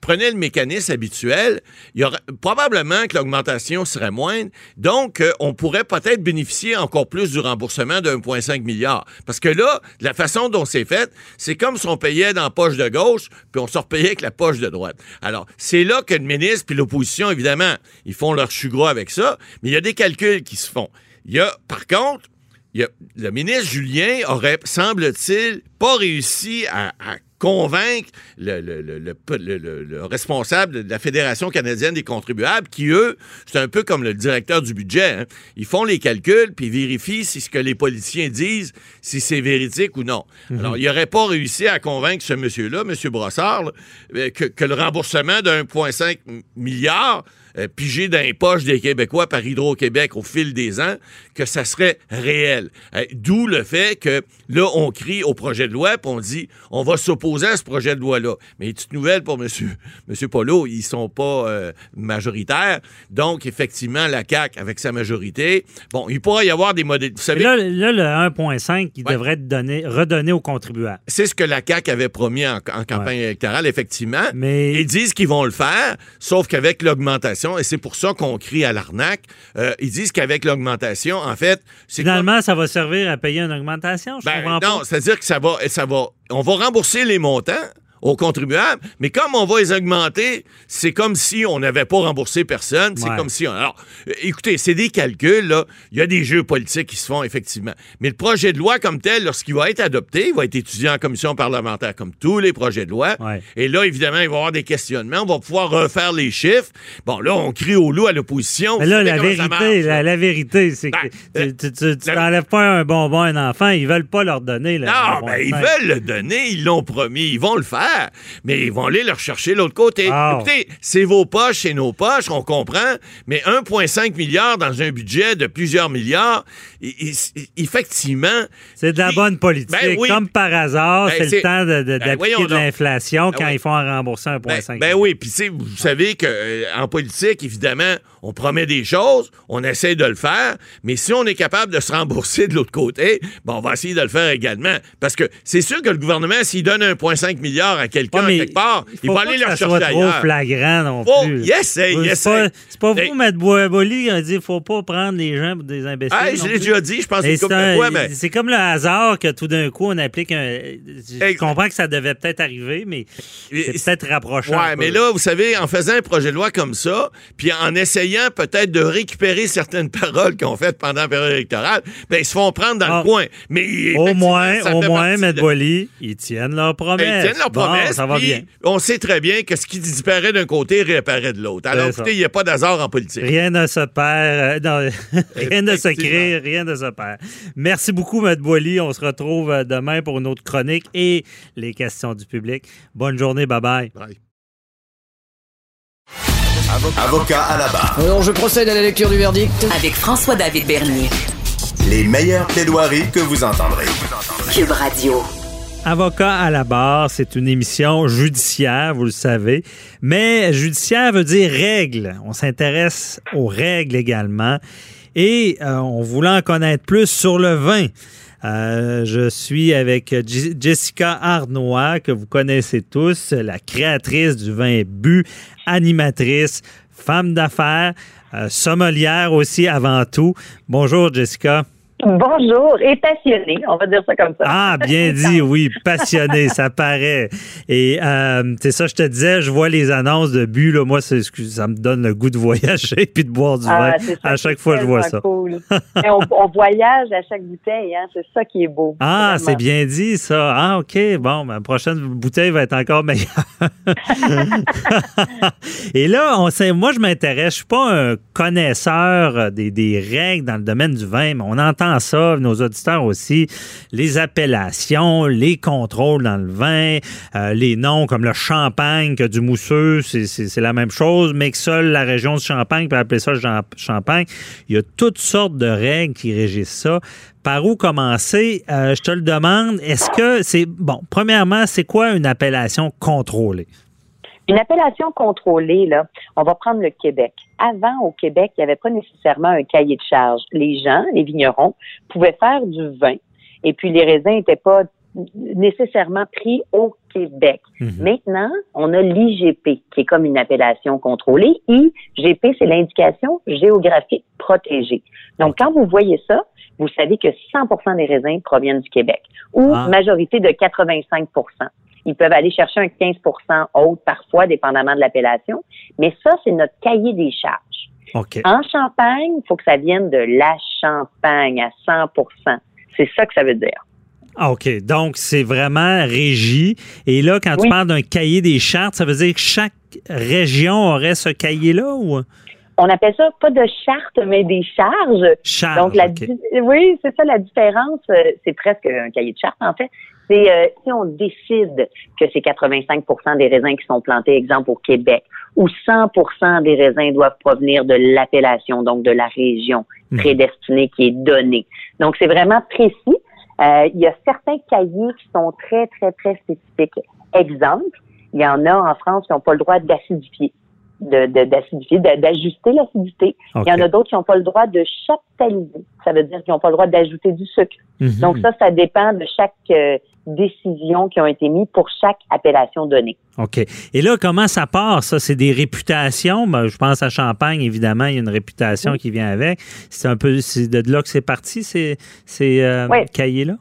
prenait le mécanisme habituel, il y aurait probablement que l'augmentation serait moindre. Donc, euh, on pourrait peut-être bénéficier encore plus du remboursement de 1,5 milliard. Parce que là, la façon dont c'est fait, c'est comme si on payait dans la poche de gauche, puis on se repayait avec la poche de droite. Alors, c'est là que le ministre puis l'opposition, évidemment, ils font leur chou gras avec ça, mais il y a des calculs qui se font. Il y a, par contre, il y a- le ministre Julien aurait, semble-t-il, pas réussi à, à convaincre le, le- le- le- le- le- le responsable de la Fédération canadienne des contribuables, qui, eux, c'est un peu comme le directeur du budget. hein. Ils font les calculs, puis ils vérifient si ce que les politiciens disent, si c'est véridique ou non. Alors, il n'aurait pas réussi à convaincre ce monsieur-là, M. Brossard, là, euh, que, que le remboursement de 1,5 milliard euh, pigé dans les poches des Québécois par Hydro-Québec au fil des ans, que ça serait réel. Euh, D'où le fait que là, on crie au projet de loi, puis on dit on va s'opposer à ce projet de loi-là. Mais petite nouvelle pour M. Monsieur, monsieur Polo, ils sont pas euh, majoritaires. Donc, effectivement, la CAQ, avec sa majorité, bon, il pourrait y avoir des modèles. Vous Mais savez, là, là, le 1,5 qui Ouais. devrait être donné, redonné aux contribuables. c'est ce que la CAQ avait promis en, en campagne électorale, effectivement. Mais- Ils disent qu'ils vont le faire, sauf qu'avec l'augmentation, et c'est pour ça qu'on crie à l'arnaque, euh, ils disent qu'avec l'augmentation, en fait, c'est Finalement, ça va servir à payer une augmentation. Je Ben, comprends non, pas. c'est-à-dire que ça va, ça va, on va rembourser les montants aux contribuables, mais comme on va les augmenter, c'est comme si on n'avait pas remboursé personne. C'est Ouais. comme si on... Alors, euh, écoutez, c'est des calculs, là. Il y a des jeux politiques qui se font, effectivement. Mais le projet de loi comme tel, lorsqu'il va être adopté, il va être étudié en commission parlementaire, comme tous les projets de loi. Ouais. Et là, évidemment, il va y avoir des questionnements. On va pouvoir refaire les chiffres. Bon, là, on crie au loup à l'opposition. Mais là, la vérité, marche, la, là. la vérité, c'est que Ben, tu- tu tu- t'enlèves pas un bonbon à un enfant, ils veulent pas leur donner. le- Non, ben, ils 1,5. veulent le donner, ils l'ont promis, ils vont le faire, mais ils vont aller le rechercher de l'autre côté. Ah. Écoutez, c'est vos poches, c'est nos poches, on comprend, mais 1,5 milliard dans un budget de plusieurs milliards, effectivement... C'est de la il- bonne politique. Ben oui. Comme par hasard, Ben, c'est le temps de- de- Ben, d'appliquer de l'inflation quand oui. ils font en rembourser Ben, 1,5 ben oui, puis tu sais, vous savez que euh, en politique, évidemment, on promet des choses, on essaie de le faire, mais si on est capable de se rembourser de l'autre côté, ben on va essayer de le faire également. Parce que c'est sûr que le gouvernement, s'il donne 1,5 milliard à quelqu'un Ouais, quelque part, il va aller que le ça rechercher soit trop ailleurs. flagrant non plus. essaye, il C'est pas, vous, M. Boisboli, qui a dit qu'il faut pas prendre les gens pour des imbéciles. Ah, je l'ai déjà dit, je pense couple c'est comme le hasard que tout d'un coup, on applique un. Je comprends que ça devait peut-être arriver, mais c'est peut-être rapprochant. Ouais, mais là, vous savez, en faisant un projet de loi comme ça, puis en essayant peut-être de récupérer certaines paroles qu'on fait pendant la période électorale, ben ils se font prendre dans Ah. le coin. Mais Au moins, au moins, de- Boily, ils tiennent leurs promesses. Ils tiennent leurs Bon. Promesse. ça va puis bien. On sait très bien que ce qui disparaît d'un côté réapparaît de l'autre. Alors, écoutez, il n'y a pas d'hasard en politique. Rien ne se perd, euh, non, rien ne se crée, rien ne se perd. Merci beaucoup, M. Boily. On se retrouve euh, demain pour une autre chronique et les questions du public. Bonne journée, bye bye. Bye. Avocat à la barre. Alors, je procède à la lecture du verdict. Avec François-David Bernier. Les meilleures plaidoiries que vous entendrez. Cube Radio. Avocat à la barre, c'est une émission judiciaire, vous le savez. Mais judiciaire veut dire règles. On s'intéresse aux règles également. Et euh, on voulait en connaître plus sur le vin. Euh, je suis avec Jessica Arnois, que vous connaissez tous, la créatrice du vin bu, animatrice, femme d'affaires, euh, sommelière aussi avant tout. Bonjour Jessica. Bonjour et passionné, on va dire ça comme ça. Ah, bien dit, oui, passionné, ça paraît. Et euh, c'est ça, je te disais, je vois les annonces de but, là, moi, ça me donne le goût de voyager puis de boire du Ah, vin. ça À chaque fois, je vois ça. cool. Mais on, on voyage à chaque bouteille, hein, c'est ça qui est beau. Ah, c'est bien dit, ça. Ah, OK. Bon, ma prochaine bouteille va être encore meilleure. Et là, on sait, moi, je m'intéresse. Je suis pas un connaisseur des, des règles dans le domaine du vin, mais on entend ça, nos auditeurs aussi, les appellations, les contrôles dans le vin, euh, les noms comme le champagne, que du mousseux, c'est- la même chose, mais que seule la région du Champagne peut appeler ça champagne. Il y a toutes sortes de règles qui régissent ça. Par où commencer? Euh, je te le demande. Est-ce que c'est. Bon, premièrement, c'est quoi une appellation contrôlée? Une appellation contrôlée, là, on va prendre le Québec. Avant, au Québec, il n'y avait pas nécessairement un cahier de charge. Les gens, les vignerons, pouvaient faire du vin et puis les raisins n'étaient pas nécessairement pris au Québec. Maintenant, on a l'IGP, qui est comme une appellation contrôlée. IGP, c'est l'indication géographique protégée. Donc, quand vous voyez ça, vous savez que 100% des raisins proviennent du Québec ou Ah. majorité de 85 Ils peuvent aller chercher un 15% autre parfois, dépendamment de l'appellation. Mais ça, c'est notre cahier des charges. OK. En Champagne, il faut que ça vienne de la Champagne à 100% C'est ça que ça veut dire. Ah, OK. Donc, c'est vraiment régi. Et là, quand tu parles d'un cahier des chartes, ça veut dire que chaque région aurait ce cahier-là ou? On appelle ça pas de charte, mais des charges. Charge. Donc, la, oui, c'est ça la différence. euh, C'est presque un cahier de charte, en fait. C'est euh, si on décide que c'est 85% des raisins qui sont plantés, exemple au Québec, ou 100% des raisins doivent provenir de l'appellation, donc de la région Mhm. prédestinée qui est donnée. Donc, c'est vraiment précis. Euh, il y a certains cahiers qui sont très, très, très spécifiques. Exemple, il y en a en France qui n'ont pas le droit d'acidifier, de, de- d'ajuster l'acidité. Il y en a d'autres qui n'ont pas le droit de chaptaliser. Ça veut dire qu'ils n'ont pas le droit d'ajouter du sucre. Mhm. Donc ça, ça dépend de chaque euh, décision qui ont été mises pour chaque appellation donnée. OK. Et là, comment ça part, ça? C'est des réputations. Ben, je pense à Champagne, évidemment, il y a une réputation qui vient avec. C'est un peu de là que c'est parti, ces, ces euh, Oui. cahiers-là?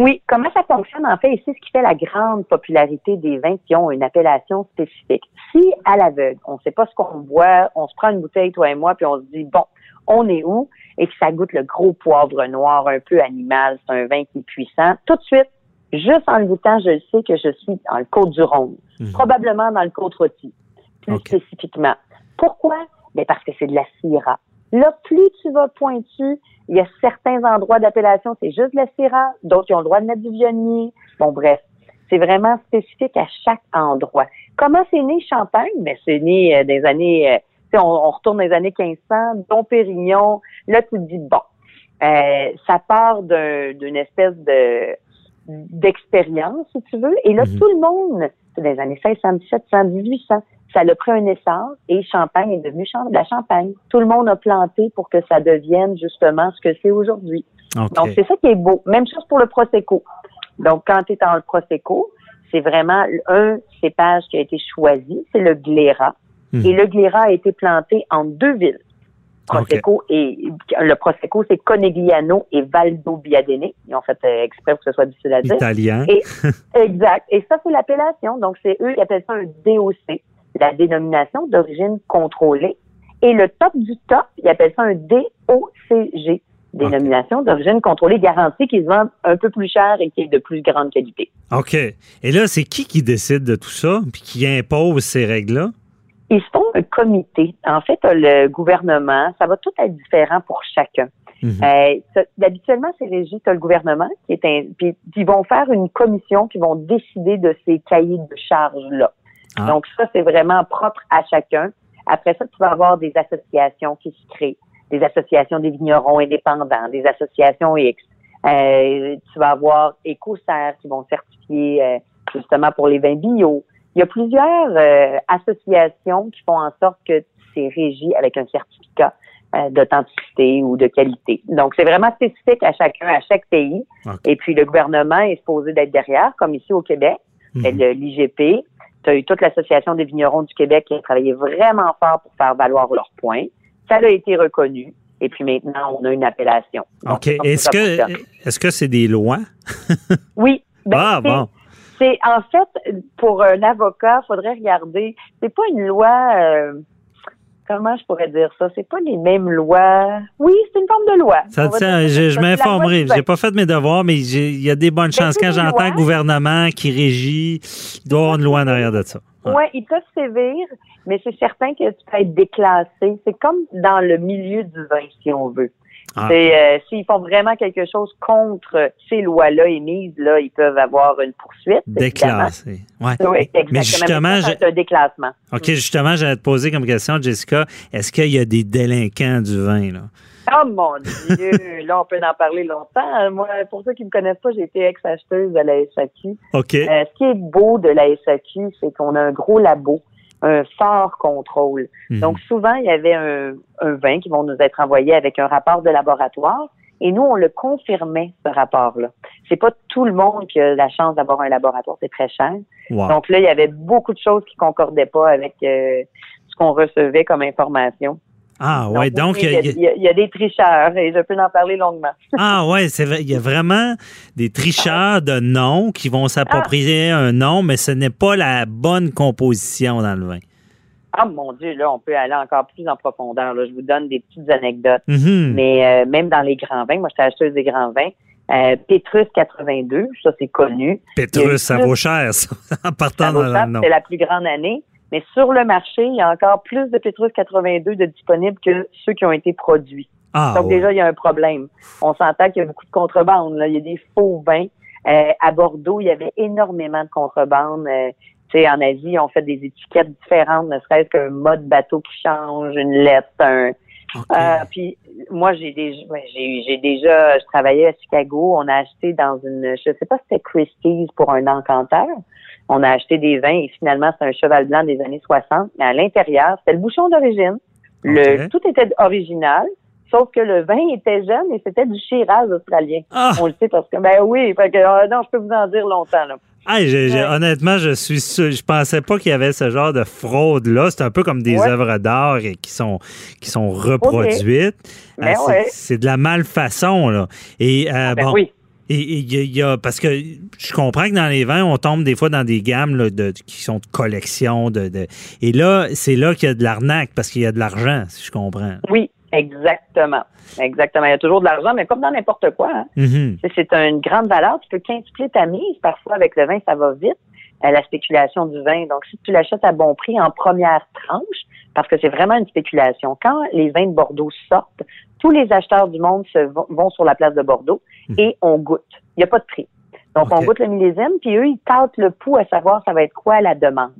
Oui, comment ça fonctionne en fait, et c'est ce qui fait la grande popularité des vins qui ont une appellation spécifique. Si à l'aveugle, on ne sait pas ce qu'on boit, on se prend une bouteille, toi et moi, puis on se dit, bon, on est où? Et que ça goûte le gros poivre noir, un peu animal, c'est un vin qui est puissant. Tout de suite, juste en le goûtant, je le sais que je suis dans le Côte-du-Rhône, probablement dans le Côte-Rôti, plus spécifiquement. Pourquoi? Ben parce que c'est de la Syrah. Là, plus tu vas pointu, il y a certains endroits d'appellation, c'est juste de la Syrah, d'autres qui ont le droit de mettre du Viognier. Bon, bref, c'est vraiment spécifique à chaque endroit. Comment c'est né Champagne? Ben, c'est né euh, des années, euh, on, on retourne dans les années 1500, Dom Pérignon. Là, tu te dis, bon, euh, ça part d'un- d'une espèce de d'expérience, si tu veux. Et là, Mhm. tout le monde, dans les années 1600, 1700, 1800, ça l'a pris un essor et Champagne est devenu de la Champagne. Tout le monde a planté pour que ça devienne justement ce que c'est aujourd'hui. Donc, c'est ça qui est beau. Même chose pour le Prosecco. Donc, quand tu es dans le Prosecco, c'est vraiment un cépage qui a été choisi, c'est le Glera. Mhm. Et le Glera a été planté en deux villes. Prosecco et le Prosecco, c'est Conegliano et Valdobbiadene. Ils ont fait euh, exprès pour que ce soit difficile à dire. Italien. Et, exact. Et ça, c'est l'appellation. Donc, c'est eux qui appellent ça un DOC, la dénomination d'origine contrôlée. Et le top du top, ils appellent ça un DOCG. dénomination d'origine contrôlée garantie qui se vendent un peu plus cher et qui est de plus grande qualité. OK. Et là, c'est qui qui décide de tout ça puis qui impose ces règles-là? Ils font un comité. En fait, le gouvernement, ça va tout être différent pour chacun. Mhm. Euh, habituellement, c'est régi, tu le gouvernement qui est un, puis ils vont faire une commission qui vont décider de ces cahiers de charges-là. Ah. Donc ça, c'est vraiment propre à chacun. Après ça, tu vas avoir des associations qui se créent, des associations des vignerons indépendants, des associations X. Euh, tu vas avoir EcoCert qui vont certifier euh, justement pour les vins bio. Il y a plusieurs euh, associations qui font en sorte que c'est régi avec un certificat euh, d'authenticité ou de qualité. Donc, c'est vraiment spécifique à chacun, à chaque pays. Et puis, le gouvernement est supposé d'être derrière, comme ici au Québec. Le- l'IGP. Tu as eu toute l'Association des vignerons du Québec qui a travaillé vraiment fort pour faire valoir leurs points. Ça a été reconnu. Et puis maintenant, on a une appellation. Donc, OK. Est-ce que est-ce que c'est des lois? Oui. Ben, ah, bon. C'est en fait pour un avocat, faudrait regarder. C'est pas une loi. euh, comment je pourrais dire ça? C'est pas les mêmes lois. Oui, c'est une forme de loi. Ça, dire je, je m'informerai. J'ai pas fait mes devoirs, mais il y a des bonnes chances. c'est Quand j'entends gouvernement qui régit, il doit y avoir une loi en arrière de ça. Ouais, ils peuvent sévir, mais c'est certain que tu peux être déclassé. C'est comme dans le milieu du vin, si on veut. Ah. Euh, s'ils font vraiment quelque chose contre ces lois-là émises, là, ils peuvent avoir une poursuite. Déclassé. Ouais. Oui, exactement. Mais justement, c'est un déclassement. OK, justement, j'allais te poser comme question, Jessica, est-ce qu'il y a des délinquants du vin, là? Oh mon Dieu, là, on peut en parler longtemps. Moi, pour ceux qui me connaissent pas, j'ai été ex-acheteuse de la SAQ. OK. Euh, ce qui est beau de la SAQ, c'est qu'on a un gros labo, un fort contrôle. Mhm. Donc, souvent, il y avait un, un vin qui vont nous être envoyés avec un rapport de laboratoire. Et nous, on le confirmait, ce rapport-là. C'est pas tout le monde qui a la chance d'avoir un laboratoire, c'est très cher. Wow. Donc là, il y avait beaucoup de choses qui concordaient pas avec euh, ce qu'on recevait comme information. Ah, ouais, donc, il y, a- il y a- il y a- il y a des tricheurs et je peux en parler longuement. ah, ouais, c'est vrai, il y a vraiment des tricheurs de noms qui vont s'approprier un nom, mais ce n'est pas la bonne composition dans le vin. Ah mon Dieu, là, on peut aller encore plus en profondeur. Là. Je vous donne des petites anecdotes. Mhm. Mais euh, même dans les grands vins, moi, j'étais acheteuse des grands vins. Euh, Petrus 82, ça c'est connu. Pétrus, ça vaut cher, ça, en partant Ça vaut dans cher, le nom. C'est la plus grande année. Mais sur le marché, il y a encore plus de Petrus 82 de disponibles que ceux qui ont été produits. Ah, Donc ouais. déjà, il y a un problème. On s'entend qu'il y a beaucoup de contrebande. Là. Il y a des faux vins. Euh, à Bordeaux, il y avait énormément de contrebande. Euh, tu sais, en Asie, on fait des étiquettes différentes, ne serait-ce qu'un mode bateau qui change, une lettre, un. Euh, puis moi, j'ai déjà, j'ai déjà, je travaillais à Chicago. On a acheté dans une, je sais pas si c'était Christie's pour un encanteur. On a acheté des vins et finalement, c'est un cheval blanc des années 60. Mais à l'intérieur, c'était le bouchon d'origine. Le, tout était original. Sauf que le vin était jeune et c'était du Shiraz australien. Ah! On le sait parce que, ben oui, fait que, euh, non, je peux vous en dire longtemps, là. Ah, honnêtement, je suis sûr, je pensais pas qu'il y avait ce genre de fraude là. C'est un peu comme des Ouais. œuvres d'art et qui sont qui sont reproduites. Ben Euh, c'est- ouais. c'est de la malfaçon là. Et euh, Ben bon, oui. Et il y, a- il y a parce que je comprends que dans les vins, on tombe des fois dans des gammes là, de, qui sont de collection de, de- et là, c'est là qu'il y a de l'arnaque parce qu'il y a de l'argent, si je comprends. Oui, exactement. Exactement. Il y a toujours de l'argent, mais comme dans n'importe quoi, hein. Mhm. Sais, C'est une grande valeur. Tu peux quintupler ta mise. Parfois, avec le vin, ça va vite. Euh, la spéculation du vin. Donc, si tu l'achètes à bon prix en première tranche, parce que c'est vraiment une spéculation. Quand les vins de Bordeaux sortent, tous les acheteurs du monde se vont, vont sur la place de Bordeaux et on goûte. Il n'y a pas de prix. Donc, on goûte le millésime, puis eux, ils tâtent le pouls à savoir ça va être quoi la demande.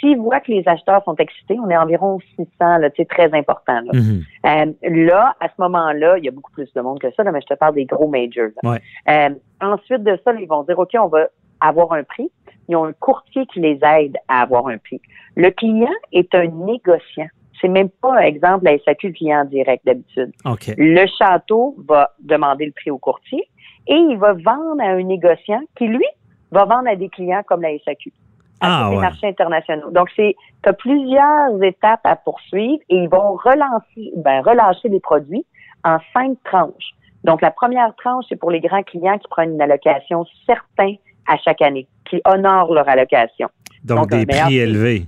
S'ils voient que les acheteurs sont excités, on est environ 600, là, c'est très important. Là. Mhm. Euh, là, à ce moment-là, il y a beaucoup plus de monde que ça, là, mais je te parle des gros majors. Ouais. Euh, ensuite de ça, ils vont dire, OK, on va avoir un prix. Ils ont un courtier qui les aide à avoir un prix. Le client est un négociant. C'est même pas, exemple, la SAQ client en direct d'habitude. Le château va demander le prix au courtier et il va vendre à un négociant qui, lui, va vendre à des clients comme la SAQ. À Ah, tous les marchés internationaux. Donc, c'est, tu as plusieurs étapes à poursuivre et ils vont relancer, ben, relâcher les produits en cinq tranches. Donc, la première tranche, c'est pour les grands clients qui prennent une allocation certaine à chaque année, qui honorent leur allocation. Donc, Donc, un des prix. élevés.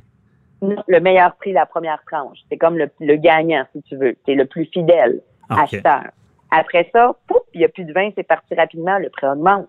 Le meilleur prix, la première tranche. C'est comme le, le gagnant, si tu veux. C'est le plus fidèle OK. acheteur. Après ça, pouf, il n'y a plus de vin, c'est parti rapidement, le prix augmente.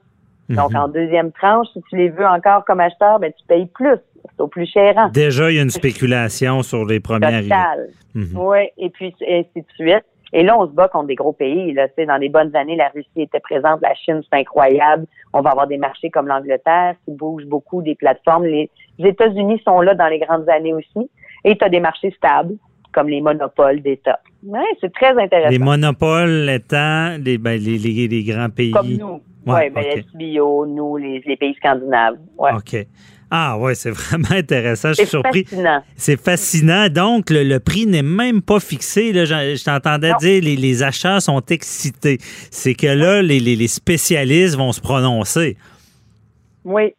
Donc, Mhm. en deuxième tranche, si tu les veux encore comme acheteur, ben, tu payes plus. C'est au plus cher. hein. Déjà, il y a une spéculation sur les premiers arrivés. Total. Mhm. Oui, et puis ainsi de suite. Et là, on se bat contre des gros pays. Là, dans les bonnes années, la Russie était présente, la Chine, c'est incroyable. On va avoir des marchés comme l'Angleterre qui bougent beaucoup, des plateformes. Les, les États-Unis sont là dans les grandes années aussi. Et tu as des marchés stables, comme les monopoles d'État. Ouais, c'est très intéressant. Les monopoles étant les, ben, les, les- les grands pays. Comme nous. Ouais, Ouais, ben, ok. SBO, nous, les, les pays scandinaves. Ouais. OK. Ah ouais, c'est vraiment intéressant. Je suis C'est surpris. fascinant. C'est fascinant. Donc, le, le prix n'est même pas fixé. Là, je je t'entendais dire les, les acheteurs sont excités. C'est que là, les, les- les spécialistes vont se prononcer. Oui,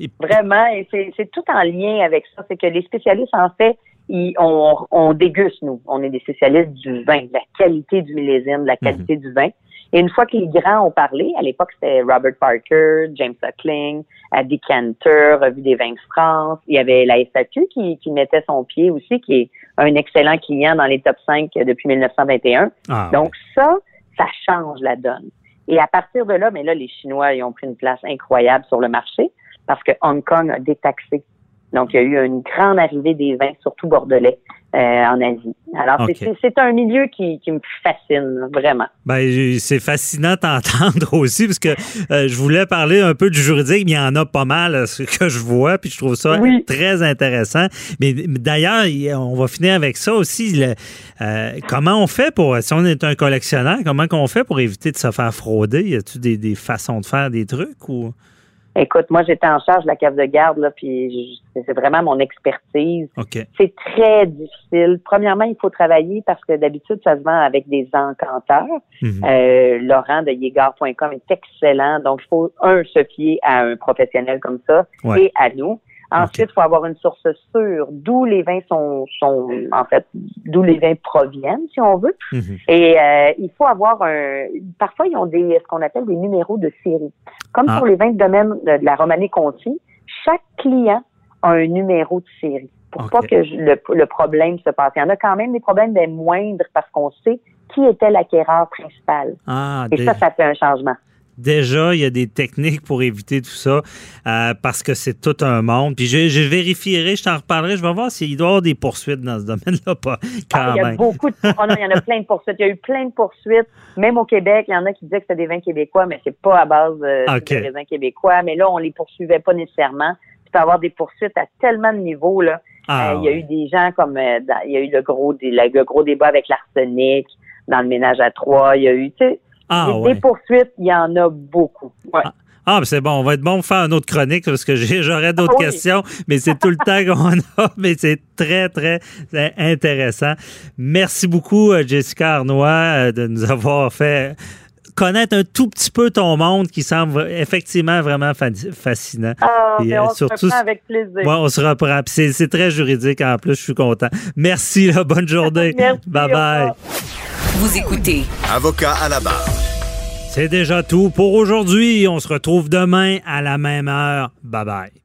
Et- vraiment. Et c'est tout en lien avec ça. C'est que les spécialistes, en fait, ils, on, on déguste, nous. On est des spécialistes du vin, de la qualité du millésime, de la qualité du vin. Et une fois que les grands ont parlé, à l'époque, c'était Robert Parker, James Suckling, à Decanter, Revue des vins de France. Il y avait la SAQ qui, qui mettait son pied aussi, qui est un excellent client dans les top 5 depuis 1921. Ah, Donc ça, ça change la donne. Et à partir de là, mais là, les Chinois, ils ont pris une place incroyable sur le marché parce que Hong Kong a détaxé. Donc, il y a eu une grande arrivée des vins, surtout bordelais, euh, en Asie. Alors, c'est- un milieu qui, qui me fascine, vraiment. Ben, c'est fascinant d'entendre aussi, parce que euh, je voulais parler un peu du juridique, mais il y en a pas mal ce que je vois, puis je trouve ça Oui. très intéressant. Mais d'ailleurs, il- on va finir avec ça aussi. le- euh, comment on fait pour, si on est un collectionneur, comment qu'on fait pour éviter de se faire frauder? Y a-tu des, des façons de faire des trucs ou? Écoute, moi, j'étais en charge de la cave de garde, là, puis c'est vraiment mon expertise. OK. C'est très difficile. Premièrement, il faut travailler parce que d'habitude, ça se vend avec des encanteurs. Mhm. Euh, Laurent de Yegar.com est excellent. Donc, il faut, un, se fier à un professionnel comme ça Ouais. et à nous. Ensuite, il faut avoir une source sûre d'où les vins sont, sont, en fait, d'où les vins proviennent, si on veut. Mhm. Et euh, il faut avoir un. Parfois, ils ont des ce qu'on appelle des numéros de série. Comme Ah. pour les vins de domaine de, de la Romanée Conti, chaque client a un numéro de série. Pour pas que je- le, le problème se passe. Il y en a quand même des problèmes, mais moindres parce qu'on sait qui était l'acquéreur principal. Ah, Et ça, ça fait un changement. Déjà, il y a des techniques pour éviter tout ça euh, parce que c'est tout un monde. Puis je, je vérifierai, je t'en reparlerai, je vais voir s'il doit y avoir des poursuites dans ce domaine-là, pas quand Ah, il y a même. beaucoup de oh non, il y en a plein de poursuites. Il y a eu plein de poursuites. Même au Québec, il y en a qui disaient que c'était des vins québécois, mais c'est pas à base euh, Ok. de raisins québécois. Mais là, on les poursuivait pas nécessairement. Tu peux avoir des poursuites à tellement de niveaux là. Ah, Euh, il y a eu des gens comme dans- il y a eu le gros le, le gros débat avec l'arsenic dans le ménage à trois. Il y a eu tu sais, Ah, des, ouais. des poursuites, il y en a beaucoup. Ouais. Ah, ben c'est bon, on va être bon pour faire une autre chronique parce que j'aurais d'autres Ah oui. questions, mais c'est tout le temps qu'on a, mais c'est très, très euh, intéressant. Merci beaucoup, euh, Jessica Arnois, euh, de nous avoir fait connaître un tout petit peu ton monde qui semble effectivement vraiment fa- fascinant. Ah, Et, mais on se surtout- reprend avec plaisir. Ouais, on se reprend. Puis C'est très juridique en plus, je suis content. Merci, là, bonne journée. Merci, bye bye. Vous écoutez Avocat à la barre. C'est déjà tout pour aujourd'hui. On se retrouve demain à la même heure. Bye bye.